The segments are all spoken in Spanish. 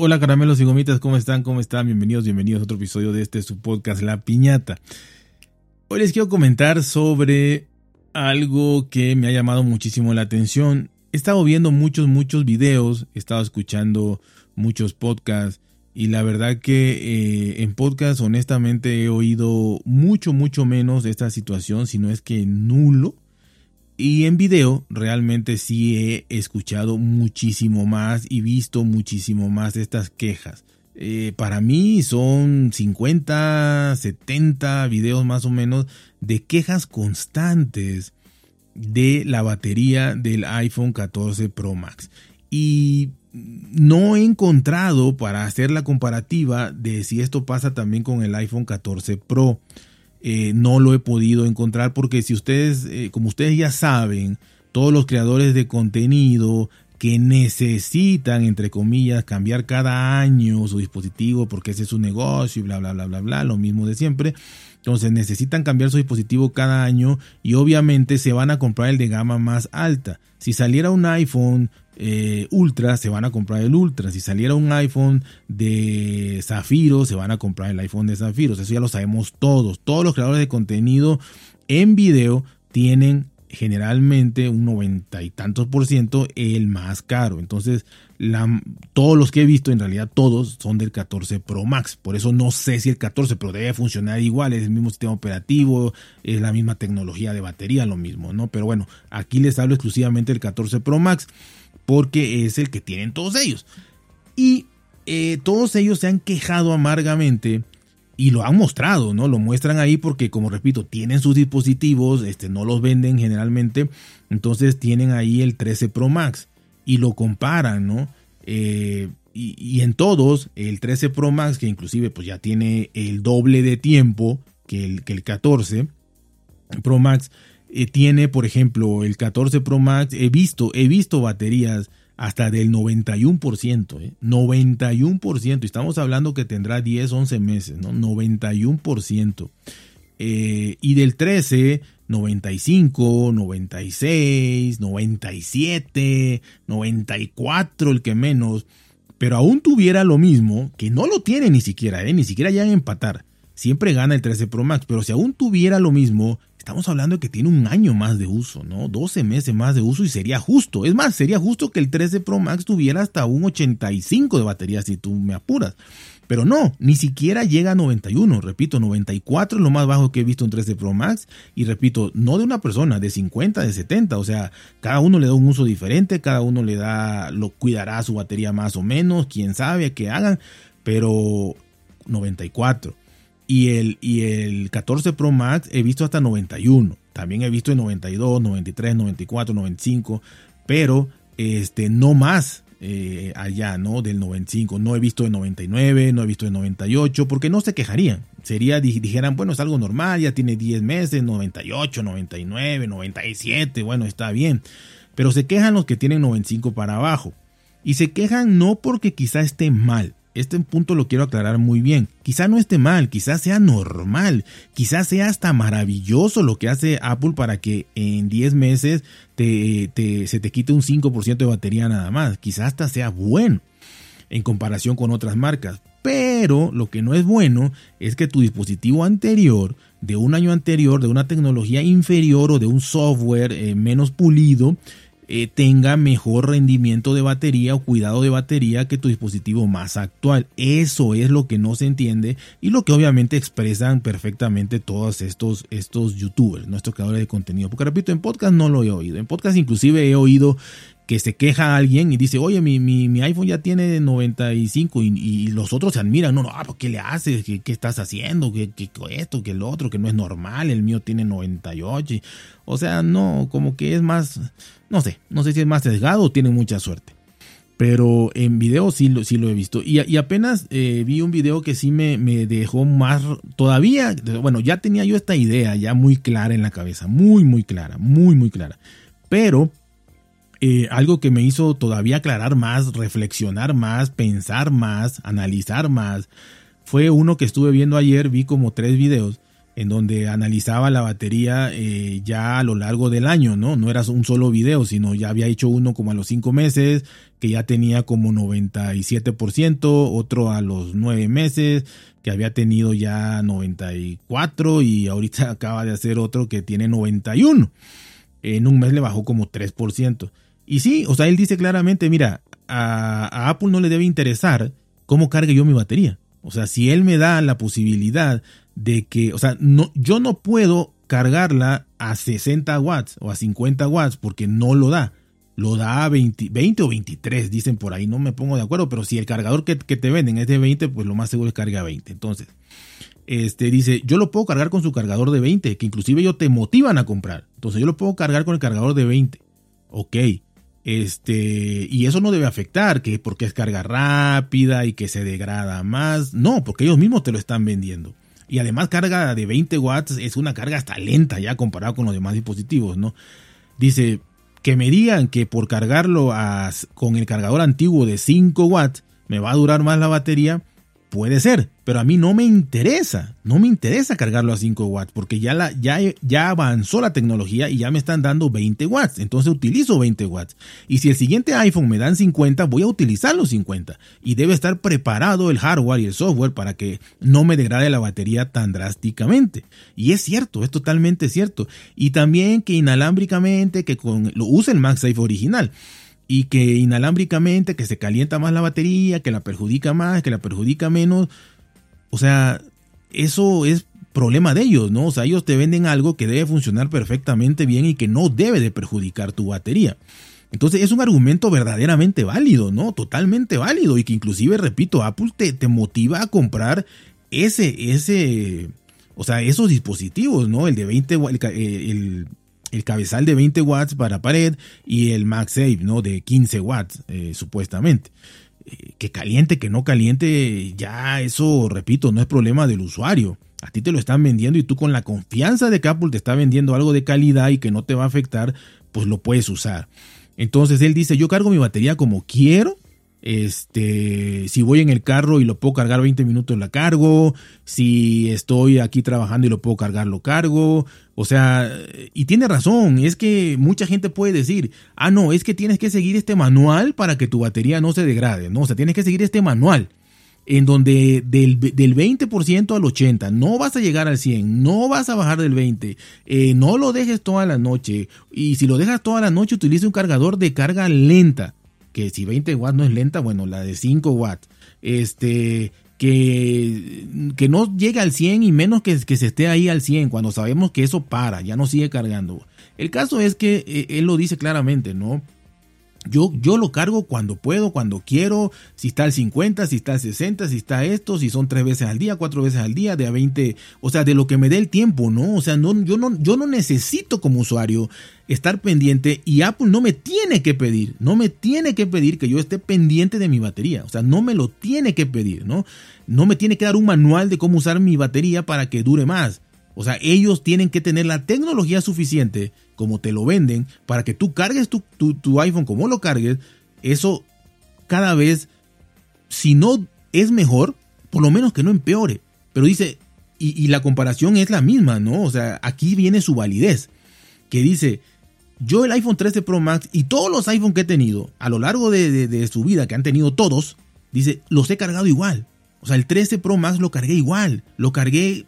Hola caramelos y gomitas, ¿cómo están? ¿Cómo están? Bienvenidos, bienvenidos a otro episodio de este su podcast La Piñata. Hoy les quiero comentar sobre algo que me ha llamado muchísimo la atención. He estado viendo muchos, muchos videos, he estado escuchando muchos podcasts y la verdad que eh, en podcast honestamente he oído mucho, mucho menos de esta situación, si no es que nulo y en video realmente sí he escuchado muchísimo más y visto muchísimo más estas quejas. Eh, para mí son 50, 70 videos más o menos de quejas constantes de la batería del iPhone 14 Pro Max. Y no he encontrado para hacer la comparativa de si esto pasa también con el iPhone 14 Pro. Eh, no lo he podido encontrar porque si ustedes, eh, como ustedes ya saben, todos los creadores de contenido que necesitan, entre comillas, cambiar cada año su dispositivo porque ese es su negocio y bla, bla, bla, bla, bla, lo mismo de siempre. Entonces necesitan cambiar su dispositivo cada año y obviamente se van a comprar el de gama más alta. Si saliera un iPhone eh, Ultra, se van a comprar el Ultra. Si saliera un iPhone de Zafiro, se van a comprar el iPhone de Zafiro. Eso ya lo sabemos todos. Todos los creadores de contenido en video tienen generalmente un noventa y tantos por ciento el más caro. Entonces, todos los que he visto, en realidad todos son del 14 Pro Max. Por eso no sé si el 14 Pro debe funcionar igual, es el mismo sistema operativo, es la misma tecnología de batería, lo mismo, ¿no? Pero bueno, aquí les hablo exclusivamente del 14 Pro Max porque es el que tienen todos ellos. Y eh, todos ellos se han quejado amargamente y lo han mostrado, ¿no? Lo muestran ahí porque, como repito, tienen sus dispositivos, este, no los venden generalmente, entonces tienen ahí el 13 Pro Max y lo comparan, ¿no? Eh, y, en todos, el 13 Pro Max, que inclusive pues ya tiene el doble de tiempo que el, que el 14 Pro Max, eh, tiene, por ejemplo, el 14 Pro Max, he visto, he visto baterías hasta del 91%, ¿eh? 91%, estamos hablando que tendrá 10, 11 meses, ¿no? 91%. Eh, y del 13, 95, 96, 97, 94, el que menos. Pero aún tuviera lo mismo, que no lo tiene ni siquiera, ¿eh? ni siquiera ya en empatar. Siempre gana el 13 Pro Max, pero si aún tuviera lo mismo, Estamos hablando de que tiene un año más de uso, ¿no? 12 meses más de uso y sería justo. Es más, sería justo que el 13 Pro Max tuviera hasta un 85 de batería si tú me apuras. Pero no, ni siquiera llega a 91. Repito, 94 es lo más bajo que he visto en 13 Pro Max. Y repito, no de una persona, de 50, de 70. O sea, cada uno le da un uso diferente, cada uno le da, lo cuidará su batería más o menos, quién sabe qué hagan. Pero 94. Y el, y el 14 Pro Max he visto hasta 91. También he visto en 92, 93, 94, 95. Pero este, no más eh, allá, ¿no? Del 95. No he visto en 99, no he visto en 98, porque no se quejarían. Sería, dijeran, bueno, es algo normal, ya tiene 10 meses, 98, 99, 97, bueno, está bien. Pero se quejan los que tienen 95 para abajo. Y se quejan no porque quizá esté mal, este punto lo quiero aclarar muy bien. Quizá no esté mal, quizá sea normal, quizá sea hasta maravilloso lo que hace Apple para que en 10 meses se te quite un 5% de batería nada más. Quizá hasta sea bueno en comparación con otras marcas. Pero lo que no es bueno es que tu dispositivo anterior, de un año anterior, de una tecnología inferior o de un software eh, menos pulido, eh, tenga mejor rendimiento de batería o cuidado de batería que tu dispositivo más actual. Eso es lo que no se entiende y lo que obviamente expresan perfectamente todos estos, estos youtubers, nuestros creadores de contenido. Porque repito, en podcast no lo he oído. En podcast inclusive he oído que se queja a alguien y dice, oye, mi, mi, iPhone ya tiene 95 y, los otros se admiran, no, no, ah, ¿qué le haces? ¿Qué, qué estás haciendo? ¿Qué, ¿Qué, esto? ¿Qué el otro? Que no es normal, el mío tiene 98. O sea, no, como que es más, no sé, no sé si es más sesgado o tiene mucha suerte. Pero en video sí lo, sí lo he visto. Y, y apenas eh, vi un video que sí me, me dejó más, todavía, bueno, ya tenía yo esta idea ya muy clara en la cabeza, muy, muy clara, muy, muy clara. Pero eh, algo que me hizo todavía aclarar más, reflexionar más, pensar más, analizar más, fue uno que estuve viendo ayer, vi como tres videos en donde analizaba la batería eh, ya a lo largo del año, ¿no? No era un solo video, sino ya había hecho uno como a los cinco meses, que ya tenía como 97%, otro a los nueve meses, que había tenido ya 94 y ahorita acaba de hacer otro que tiene 91. En un mes le bajó como 3%. Y sí, o sea, él dice claramente, mira, a, Apple no le debe interesar cómo cargue yo mi batería. O sea, si él me da la posibilidad de que, o sea, no, yo no puedo cargarla a 60 watts o a 50 watts porque no lo da. Lo da a 20, 20 o 23, dicen por ahí, no me pongo de acuerdo, pero si el cargador que, te venden es de 20, pues lo más seguro es carga a 20. Entonces, este dice, yo lo puedo cargar con su cargador de 20, que inclusive ellos te motivan a comprar. Entonces yo lo puedo cargar con el cargador de 20. Ok. Este, y eso no debe afectar, que porque es carga rápida y que se degrada más. No, porque ellos mismos te lo están vendiendo. Y además carga de 20 watts es una carga hasta lenta ya comparado con los demás dispositivos, ¿no? Dice que me digan que por cargarlo con el cargador antiguo de 5 watts me va a durar más la batería, Puede ser, pero a mí no me interesa, no me interesa cargarlo a 5 watts porque ya, la, ya, ya avanzó la tecnología y ya me están dando 20 watts, entonces utilizo 20 watts. Y si el siguiente iPhone me dan 50, voy a utilizar los 50 y debe estar preparado el hardware y el software para que no me degrade la batería tan drásticamente. Y es cierto, es totalmente cierto. Y también que inalámbricamente, que con, lo use el MagSafe original y que inalámbricamente, que se calienta más la batería, que la perjudica más, que la perjudica menos. O sea, eso es problema de ellos, ¿no? O sea, ellos te venden algo que debe funcionar perfectamente bien y que no debe de perjudicar tu batería. Entonces es un argumento verdaderamente válido, ¿no? Totalmente válido y que inclusive, repito, Apple te, te motiva a comprar ese, ese, o sea, esos dispositivos, ¿no? El de 20, el, el, el cabezal de 20 watts para pared y el MagSafe, ¿no? De 15 watts, eh, supuestamente. Eh, que caliente, que no caliente, ya eso, repito, no es problema del usuario. A ti te lo están vendiendo y tú con la confianza de que Apple te está vendiendo algo de calidad y que no te va a afectar, pues lo puedes usar. Entonces él dice, yo cargo mi batería como quiero este, si voy en el carro y lo puedo cargar 20 minutos, la cargo. Si estoy aquí trabajando y lo puedo cargar, lo cargo. O sea, y tiene razón, es que mucha gente puede decir, ah, no, es que tienes que seguir este manual para que tu batería no se degrade, ¿no? O sea, tienes que seguir este manual en donde del, del 20% al 80% no vas a llegar al 100%, no vas a bajar del 20%, eh, no lo dejes toda la noche y si lo dejas toda la noche utiliza un cargador de carga lenta que si 20 watts no es lenta, bueno, la de 5 watts, este, que, que no llegue al 100 y menos que, que se esté ahí al 100, cuando sabemos que eso para, ya no sigue cargando. El caso es que eh, él lo dice claramente, ¿no? Yo, yo lo cargo cuando puedo, cuando quiero, si está al 50, si está al 60, si está esto, si son tres veces al día, cuatro veces al día, de a 20, o sea, de lo que me dé el tiempo, ¿no? O sea, no, yo, no, yo no necesito como usuario estar pendiente y Apple no me tiene que pedir, no me tiene que pedir que yo esté pendiente de mi batería, o sea, no me lo tiene que pedir, ¿no? No me tiene que dar un manual de cómo usar mi batería para que dure más. O sea, ellos tienen que tener la tecnología suficiente, como te lo venden, para que tú cargues tu, iPhone como lo cargues. Eso cada vez, si no es mejor, por lo menos que no empeore. Pero dice, y, la comparación es la misma, ¿no? O sea, aquí viene su validez, que dice, yo el iPhone 13 Pro Max y todos los iPhone que he tenido a lo largo de, de, su vida, que han tenido todos, dice, los he cargado igual. O sea, el 13 Pro Max lo cargué igual. Lo cargué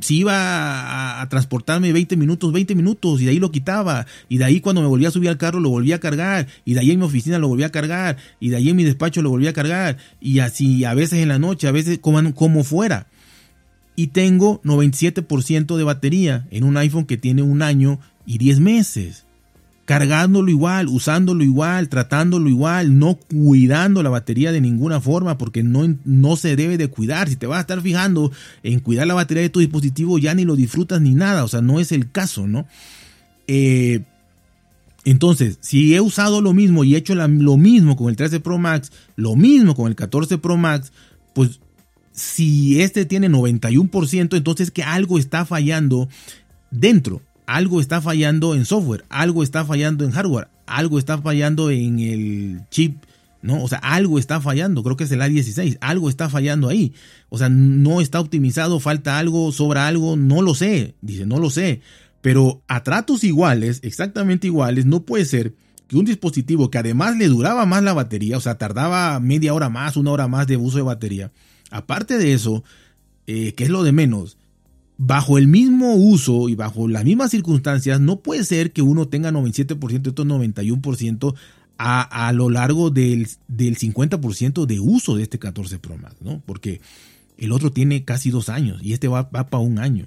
si iba a, transportarme 20 minutos, 20 minutos, y de ahí lo quitaba, y de ahí cuando me volvía a subir al carro lo volvía a cargar, y de ahí en mi oficina lo volvía a cargar, y de ahí en mi despacho lo volvía a cargar, y así a veces en la noche, a veces como, como fuera. Y tengo 97% de batería en un iPhone que tiene un año y 10 meses cargándolo igual, usándolo igual, tratándolo igual, no cuidando la batería de ninguna forma, porque no, no se debe de cuidar. Si te vas a estar fijando en cuidar la batería de tu dispositivo, ya ni lo disfrutas ni nada, o sea, no es el caso, ¿no? Eh, entonces, si he usado lo mismo y he hecho lo mismo con el 13 Pro Max, lo mismo con el 14 Pro Max, pues si este tiene 91%, entonces que algo está fallando dentro algo está fallando en software, algo está fallando en hardware, algo está fallando en el chip ¿no? O sea, algo está fallando, creo que es el A16, algo está fallando ahí. O sea, no está optimizado, falta algo, sobra algo, no lo sé, dice, no lo sé. Pero a tratos iguales, exactamente iguales, no puede ser que un dispositivo que además le duraba más la batería, o sea, tardaba media hora más, una hora más de uso de batería, aparte de eso, eh, que es lo de menos, bajo el mismo uso y bajo las mismas circunstancias, no puede ser que uno tenga 97% y otro 91% a, a lo largo del, del 50% de uso de este 14 Pro Max, ¿no? Porque el otro tiene casi dos años y este va, va para un año.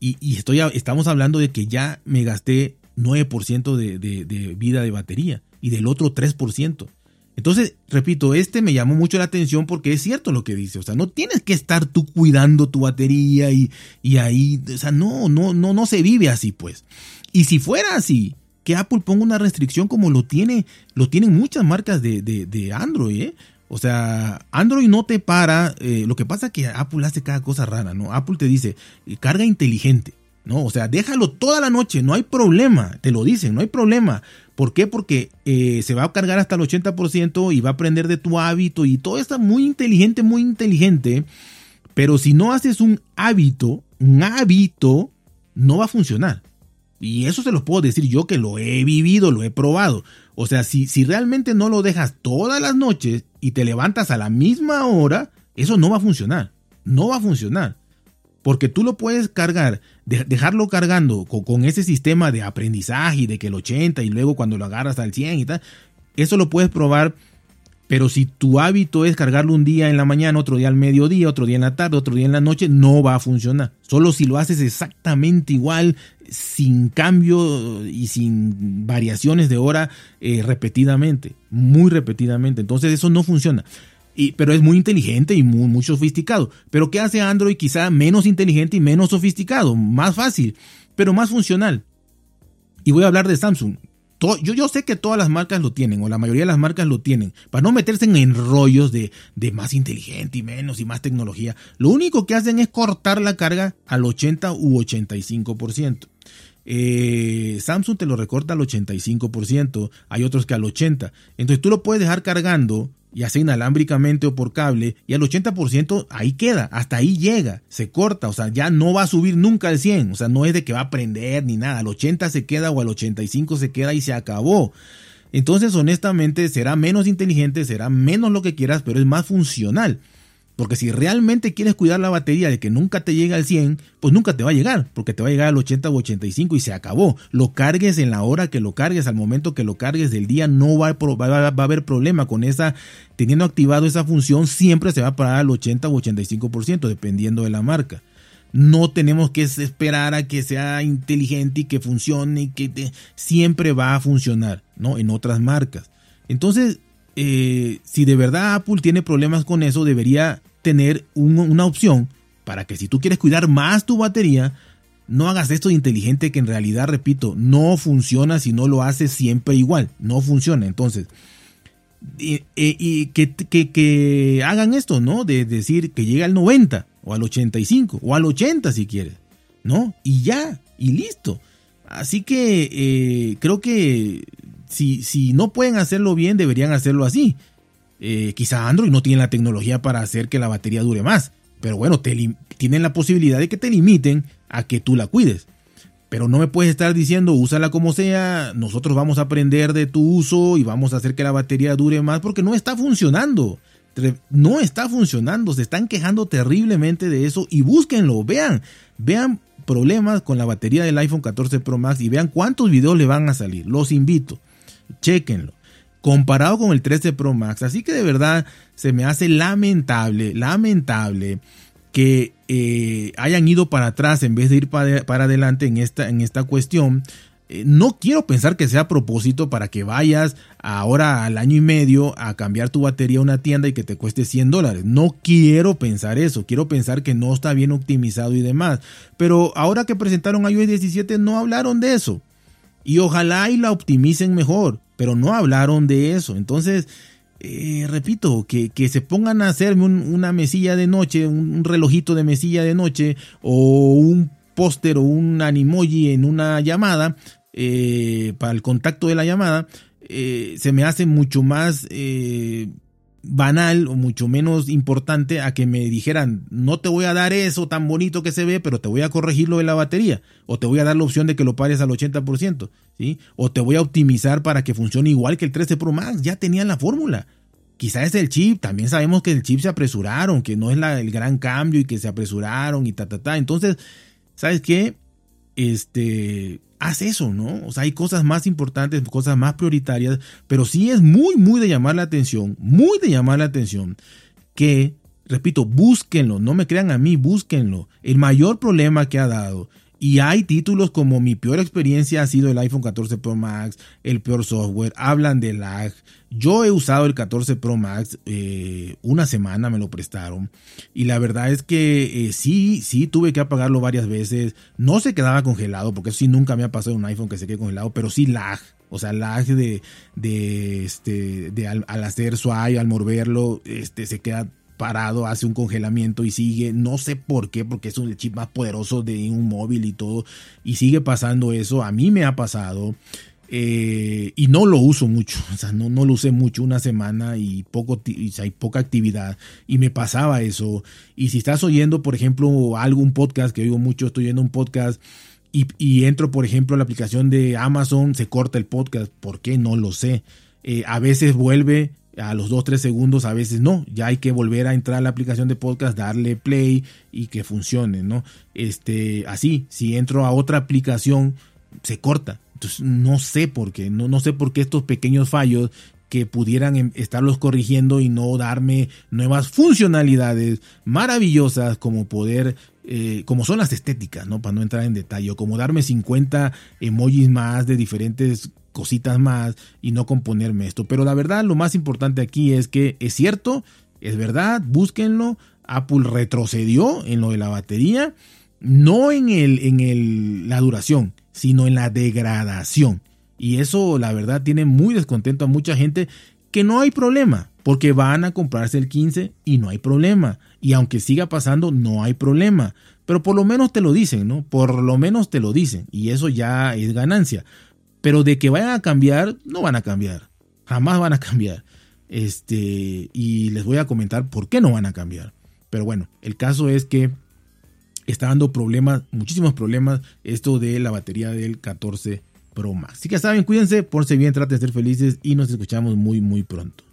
Y, estoy, estamos hablando de que ya me gasté 9% de, de, vida de batería y del otro 3%. Entonces, repito, este me llamó mucho la atención porque es cierto lo que dice. O sea, no tienes que estar tú cuidando tu batería y, y ahí, o sea, no, no, no, no se vive así, pues. Y si fuera así, que Apple ponga una restricción como lo tiene, lo tienen muchas marcas de, de, Android, ¿eh? O sea, Android no te para. Eh, lo que pasa es que Apple hace cada cosa rara, ¿no? Apple te dice, eh, carga inteligente, ¿no? O sea, déjalo toda la noche, no hay problema. Te lo dicen, no hay problema. ¿Por qué? Porque eh, se va a cargar hasta el 80% y va a aprender de tu hábito y todo está muy inteligente, muy inteligente. Pero si no haces un hábito, un hábito, no va a funcionar. Y eso se los puedo decir yo que lo he vivido, lo he probado. O sea, si, si realmente no lo dejas todas las noches y te levantas a la misma hora, eso no va a funcionar. No va a funcionar. Porque tú lo puedes cargar, dejarlo cargando con, ese sistema de aprendizaje y de que el 80 y luego cuando lo agarras al 100 y tal. Eso lo puedes probar pero si tu hábito es cargarlo un día en la mañana, otro día al mediodía, otro día en la tarde, otro día en la noche, no va a funcionar. Solo si lo haces exactamente igual, sin cambio y sin variaciones de hora eh, repetidamente, muy repetidamente. Entonces eso no funciona. Y, pero es muy inteligente y muy, sofisticado. Pero ¿qué hace Android? Quizá menos inteligente y menos sofisticado, más fácil, pero más funcional. Y voy a hablar de Samsung yo, sé que todas las marcas lo tienen, o la mayoría de las marcas lo tienen, para no meterse en enrollos de, de más inteligente y menos y más tecnología. Lo único que hacen es cortar la carga al 80 u 85%. Eh, Samsung te lo recorta al 85%, hay otros que al 80%. Entonces tú lo puedes dejar cargando ya sea inalámbricamente o por cable, y al 80% ahí queda, hasta ahí llega, se corta, o sea, ya no va a subir nunca al 100, o sea, no es de que va a prender ni nada, al 80 se queda o al 85 se queda y se acabó. Entonces, honestamente, será menos inteligente, será menos lo que quieras, pero es más funcional. Porque si realmente quieres cuidar la batería de que nunca te llegue al 100, pues nunca te va a llegar, porque te va a llegar al 80 o 85 y se acabó. Lo cargues en la hora que lo cargues, al momento que lo cargues del día, no va a, haber problema con esa, teniendo activado esa función, siempre se va a parar al 80 o 85%, dependiendo de la marca. No tenemos que esperar a que sea inteligente y que funcione y que siempre va a funcionar, ¿no? En otras marcas. Entonces, eh, si de verdad Apple tiene problemas con eso, debería tener una opción para que si tú quieres cuidar más tu batería, no hagas esto inteligente que en realidad, repito, no funciona si no lo haces siempre igual. No funciona. Entonces, y, que, que, hagan esto, ¿no? De decir que llegue al 90 o al 85 o al 80 si quieres, ¿no? Y ya, y listo. Así que eh, creo que si, no pueden hacerlo bien, deberían hacerlo así. Eh, quizá Android no tiene la tecnología para hacer que la batería dure más, pero bueno, tienen la posibilidad de que te limiten a que tú la cuides. Pero no me puedes estar diciendo, úsala como sea, nosotros vamos a aprender de tu uso y vamos a hacer que la batería dure más, porque no está funcionando. No está funcionando, se están quejando terriblemente de eso y búsquenlo, vean, vean problemas con la batería del iPhone 14 Pro Max y vean cuántos videos le van a salir. Los invito. Chequenlo. Comparado con el 13 Pro Max. Así que de verdad se me hace lamentable, lamentable que eh, hayan ido para atrás en vez de ir para, adelante en esta, en esta cuestión. Eh, no quiero pensar que sea a propósito para que vayas ahora al año y medio a cambiar tu batería a una tienda y que te cueste 100 dólares. No quiero pensar eso. Quiero pensar que no está bien optimizado y demás. Pero ahora que presentaron iOS 17 no hablaron de eso. Y ojalá y la optimicen mejor, pero no hablaron de eso. Entonces, eh, repito, que, se pongan a hacerme una mesilla de noche, un, relojito de mesilla de noche, o un póster o un animoji en una llamada, eh, para el contacto de la llamada, eh, se me hace mucho más eh, banal o mucho menos importante a que me dijeran, no te voy a dar eso tan bonito que se ve, pero te voy a corregir lo de la batería, o te voy a dar la opción de que lo pares al 80%, ¿sí? O te voy a optimizar para que funcione igual que el 13 Pro Max, ya tenían la fórmula. Quizás es el chip, también sabemos que el chip se apresuraron, que no es la, el gran cambio y que se apresuraron y ta, ta, ta. Entonces, ¿sabes qué? Este, haz eso, ¿no? O sea, hay cosas más importantes, cosas más prioritarias, pero sí es muy, muy de llamar la atención, muy de llamar la atención que, repito, búsquenlo, no me crean a mí, búsquenlo. El mayor problema que ha dado y hay títulos como mi peor experiencia ha sido el iPhone 14 Pro Max, el peor software, hablan de lag. Yo he usado el 14 Pro Max, eh, una semana me lo prestaron y la verdad es que eh, sí, sí tuve que apagarlo varias veces. No se quedaba congelado porque eso sí nunca me ha pasado un iPhone que se quede congelado, pero sí lag. O sea, lag de, de, este, de al, al hacer swipe, al moverlo, este, se queda parado, hace un congelamiento y sigue, no sé por qué, porque es un chip más poderoso de un móvil y todo, y sigue pasando eso, a mí me ha pasado. Eh, y no lo uso mucho, o sea, no, no lo usé mucho, una semana y poco, hay poca actividad, y me pasaba eso. Y si estás oyendo, por ejemplo, algún podcast que oigo mucho, estoy oyendo un podcast y, entro, por ejemplo, a la aplicación de Amazon, se corta el podcast, ¿por qué? No lo sé. Eh, a veces vuelve, a los 2-3 segundos, a veces no, ya hay que volver a entrar a la aplicación de podcast, darle play y que funcione, ¿no? Este, así, si entro a otra aplicación, se corta. Entonces, no sé por qué, no, no sé por qué estos pequeños fallos que pudieran em, estarlos corrigiendo y no darme nuevas funcionalidades maravillosas como poder, eh, como son las estéticas, ¿no? Para no entrar en detalle, o como darme 50 emojis más de diferentes cositas más y no componerme esto. Pero la verdad, lo más importante aquí es que es cierto, es verdad, búsquenlo. Apple retrocedió en lo de la batería, no en, el, en el, la duración, sino en la degradación. Y eso, la verdad, tiene muy descontento a mucha gente que no hay problema, porque van a comprarse el 15 y no hay problema. Y aunque siga pasando, no hay problema. Pero por lo menos te lo dicen, ¿no? Por lo menos te lo dicen. Y eso ya es ganancia. Pero de que vayan a cambiar, no van a cambiar. Jamás van a cambiar. Este, y les voy a comentar por qué no van a cambiar. Pero bueno, el caso es que está dando problemas, muchísimos problemas, esto de la batería del 14 Pro Max. Así que saben, cuídense, por si bien, traten de ser felices y nos escuchamos muy, muy pronto.